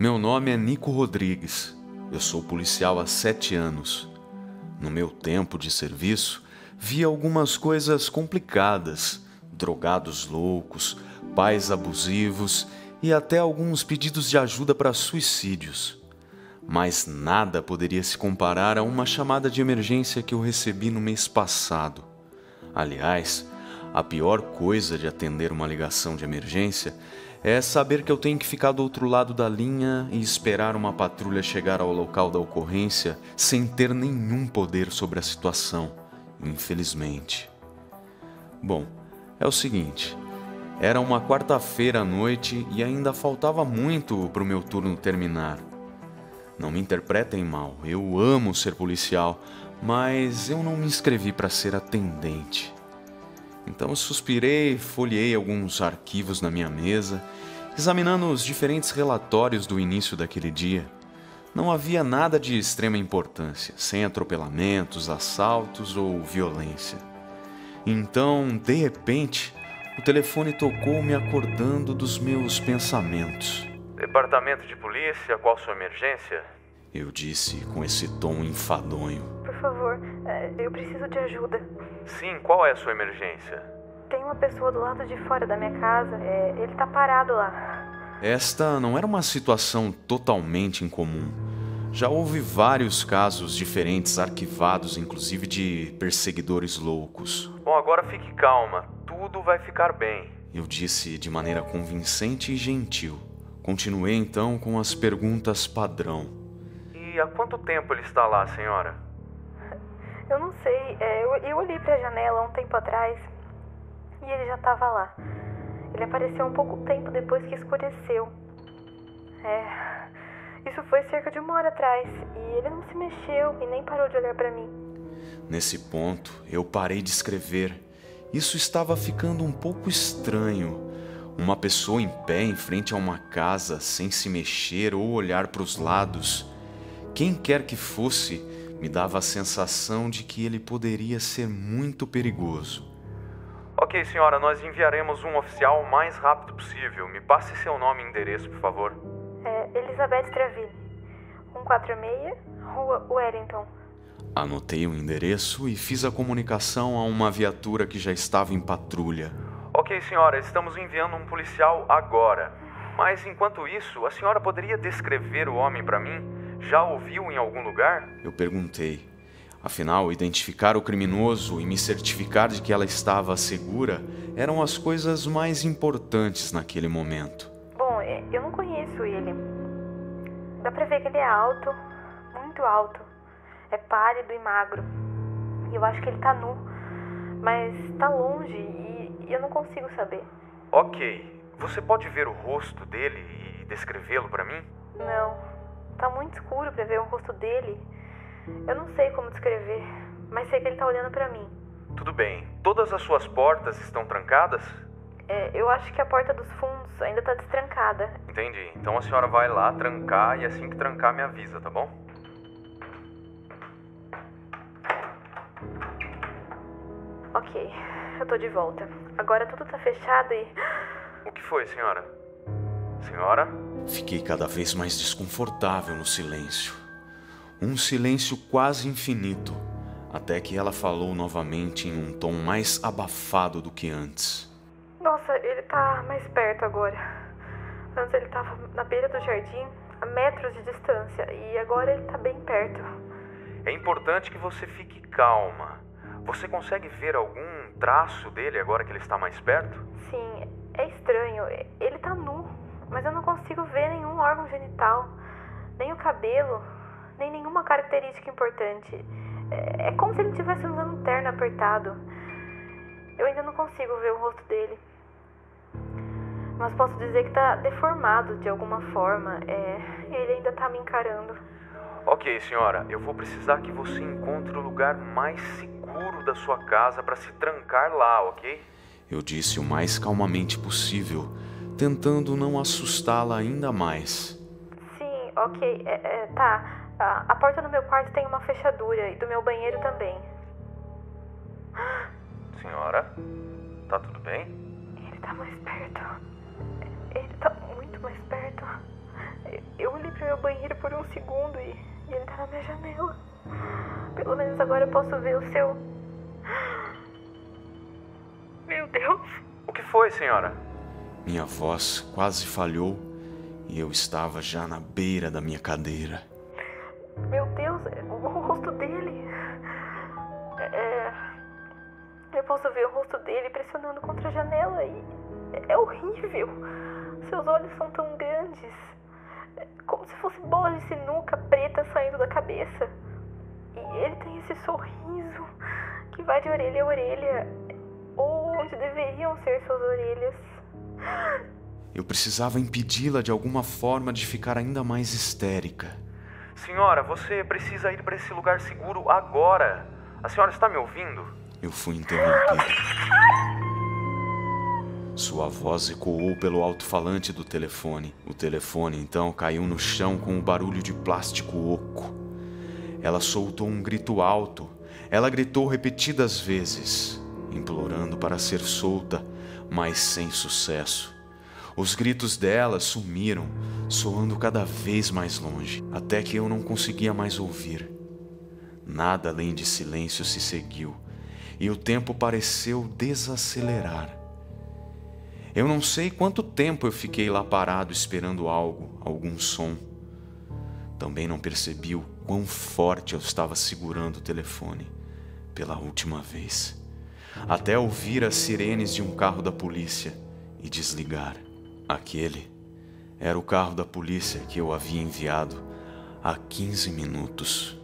Meu nome é Nico Rodrigues. Eu sou policial há sete anos. No meu tempo de serviço, vi algumas coisas complicadas: drogados loucos, pais abusivos e até alguns pedidos de ajuda para suicídios. Mas nada poderia se comparar a uma chamada de emergência que eu recebi no mês passado. Aliás, a pior coisa de atender uma ligação de emergência é saber que eu tenho que ficar do outro lado da linha e esperar uma patrulha chegar ao local da ocorrência sem ter nenhum poder sobre a situação, infelizmente. Bom, é o seguinte: era uma quarta-feira à noite e ainda faltava muito para o meu turno terminar. Não me interpretem mal, eu amo ser policial, mas eu não me inscrevi para ser atendente. Então suspirei, folhei alguns arquivos na minha mesa, examinando os diferentes relatórios do início daquele dia. Não havia nada de extrema importância, sem atropelamentos, assaltos ou violência. Então, de repente, o telefone tocou me acordando dos meus pensamentos. Departamento de polícia, qual sua emergência? Eu disse com esse tom enfadonho. Por favor, é, eu preciso de ajuda. Sim, qual é a sua emergência? Tem uma pessoa do lado de fora da minha casa. É, ele tá parado lá. Esta não era uma situação totalmente incomum. Já houve vários casos diferentes arquivados, inclusive de perseguidores loucos. Bom, agora fique calma. Tudo vai ficar bem. Eu disse de maneira convincente e gentil. Continuei então com as perguntas padrão. E há quanto tempo ele está lá, senhora? Eu não sei. É, eu, eu olhei pra janela um tempo atrás e ele já estava lá. Ele apareceu um pouco tempo depois que escureceu. É. Isso foi cerca de uma hora atrás e ele não se mexeu e nem parou de olhar para mim. Nesse ponto, eu parei de escrever. Isso estava ficando um pouco estranho. Uma pessoa em pé em frente a uma casa, sem se mexer ou olhar para os lados. Quem quer que fosse, me dava a sensação de que ele poderia ser muito perigoso. Ok, senhora, nós enviaremos um oficial o mais rápido possível. Me passe seu nome e endereço, por favor. É Elizabeth Travini, 146, Rua Wellington. Anotei o endereço e fiz a comunicação a uma viatura que já estava em patrulha. Ok, senhora, estamos enviando um policial agora. Mas enquanto isso, a senhora poderia descrever o homem para mim? Já ouviu em algum lugar? Eu perguntei. Afinal, identificar o criminoso e me certificar de que ela estava segura eram as coisas mais importantes naquele momento. Bom, eu não conheço ele. Dá pra ver que ele é alto, muito alto. É pálido e magro. E eu acho que ele tá nu. Mas tá longe e eu não consigo saber. Ok. Você pode ver o rosto dele e descrevê-lo para mim? Não. Tá muito escuro para ver o rosto dele. Eu não sei como descrever, mas sei que ele tá olhando para mim. Tudo bem. Todas as suas portas estão trancadas? É, eu acho que a porta dos fundos ainda tá destrancada. Entendi. Então a senhora vai lá trancar e assim que trancar me avisa, tá bom? Ok, eu tô de volta. Agora tudo tá fechado e. O que foi, senhora? Senhora? Fiquei cada vez mais desconfortável no silêncio. Um silêncio quase infinito, até que ela falou novamente em um tom mais abafado do que antes. Nossa, ele tá mais perto agora. Antes ele tava na beira do jardim, a metros de distância, e agora ele tá bem perto. É importante que você fique calma. Você consegue ver algum traço dele agora que ele está mais perto? Sim, é estranho. Ele tá nu, mas eu não consigo ver nenhum órgão genital, nem o cabelo, nem nenhuma característica importante. É, é como se ele estivesse usando um terno apertado. Eu ainda não consigo ver o rosto dele. Mas posso dizer que tá deformado de alguma forma. É, ele ainda tá me encarando. Ok, senhora, eu vou precisar que você encontre o lugar mais seguro da sua casa para se trancar lá, ok? Eu disse o mais calmamente possível, tentando não assustá-la ainda mais. Sim, ok, é, é, tá. A, a porta do meu quarto tem uma fechadura e do meu banheiro também. Senhora, tá tudo bem? Ele tá mais perto. Ele tá muito mais perto. Eu olhei pro meu banheiro por um segundo e, e ele tá na minha janela. Pelo menos agora eu posso ver o seu. Meu Deus! O que foi, senhora? Minha voz quase falhou e eu estava já na beira da minha cadeira. Meu Deus, o rosto dele. É, eu posso ver o rosto dele pressionando contra a janela e é horrível. Seus olhos são tão grandes, como se fosse bolas de sinuca preta saindo da cabeça. E ele tem esse sorriso que vai de orelha a orelha, ou onde deveriam ser suas orelhas. Eu precisava impedi-la de alguma forma de ficar ainda mais histérica. Senhora, você precisa ir para esse lugar seguro agora. A senhora está me ouvindo? Eu fui interrompido. Sua voz ecoou pelo alto-falante do telefone. O telefone então caiu no chão com um barulho de plástico oco. Ela soltou um grito alto. Ela gritou repetidas vezes, implorando para ser solta, mas sem sucesso. Os gritos dela sumiram, soando cada vez mais longe, até que eu não conseguia mais ouvir. Nada além de silêncio se seguiu, e o tempo pareceu desacelerar. Eu não sei quanto tempo eu fiquei lá parado esperando algo, algum som. Também não percebi o quão forte eu estava segurando o telefone pela última vez, até ouvir as sirenes de um carro da polícia e desligar. Aquele era o carro da polícia que eu havia enviado há 15 minutos.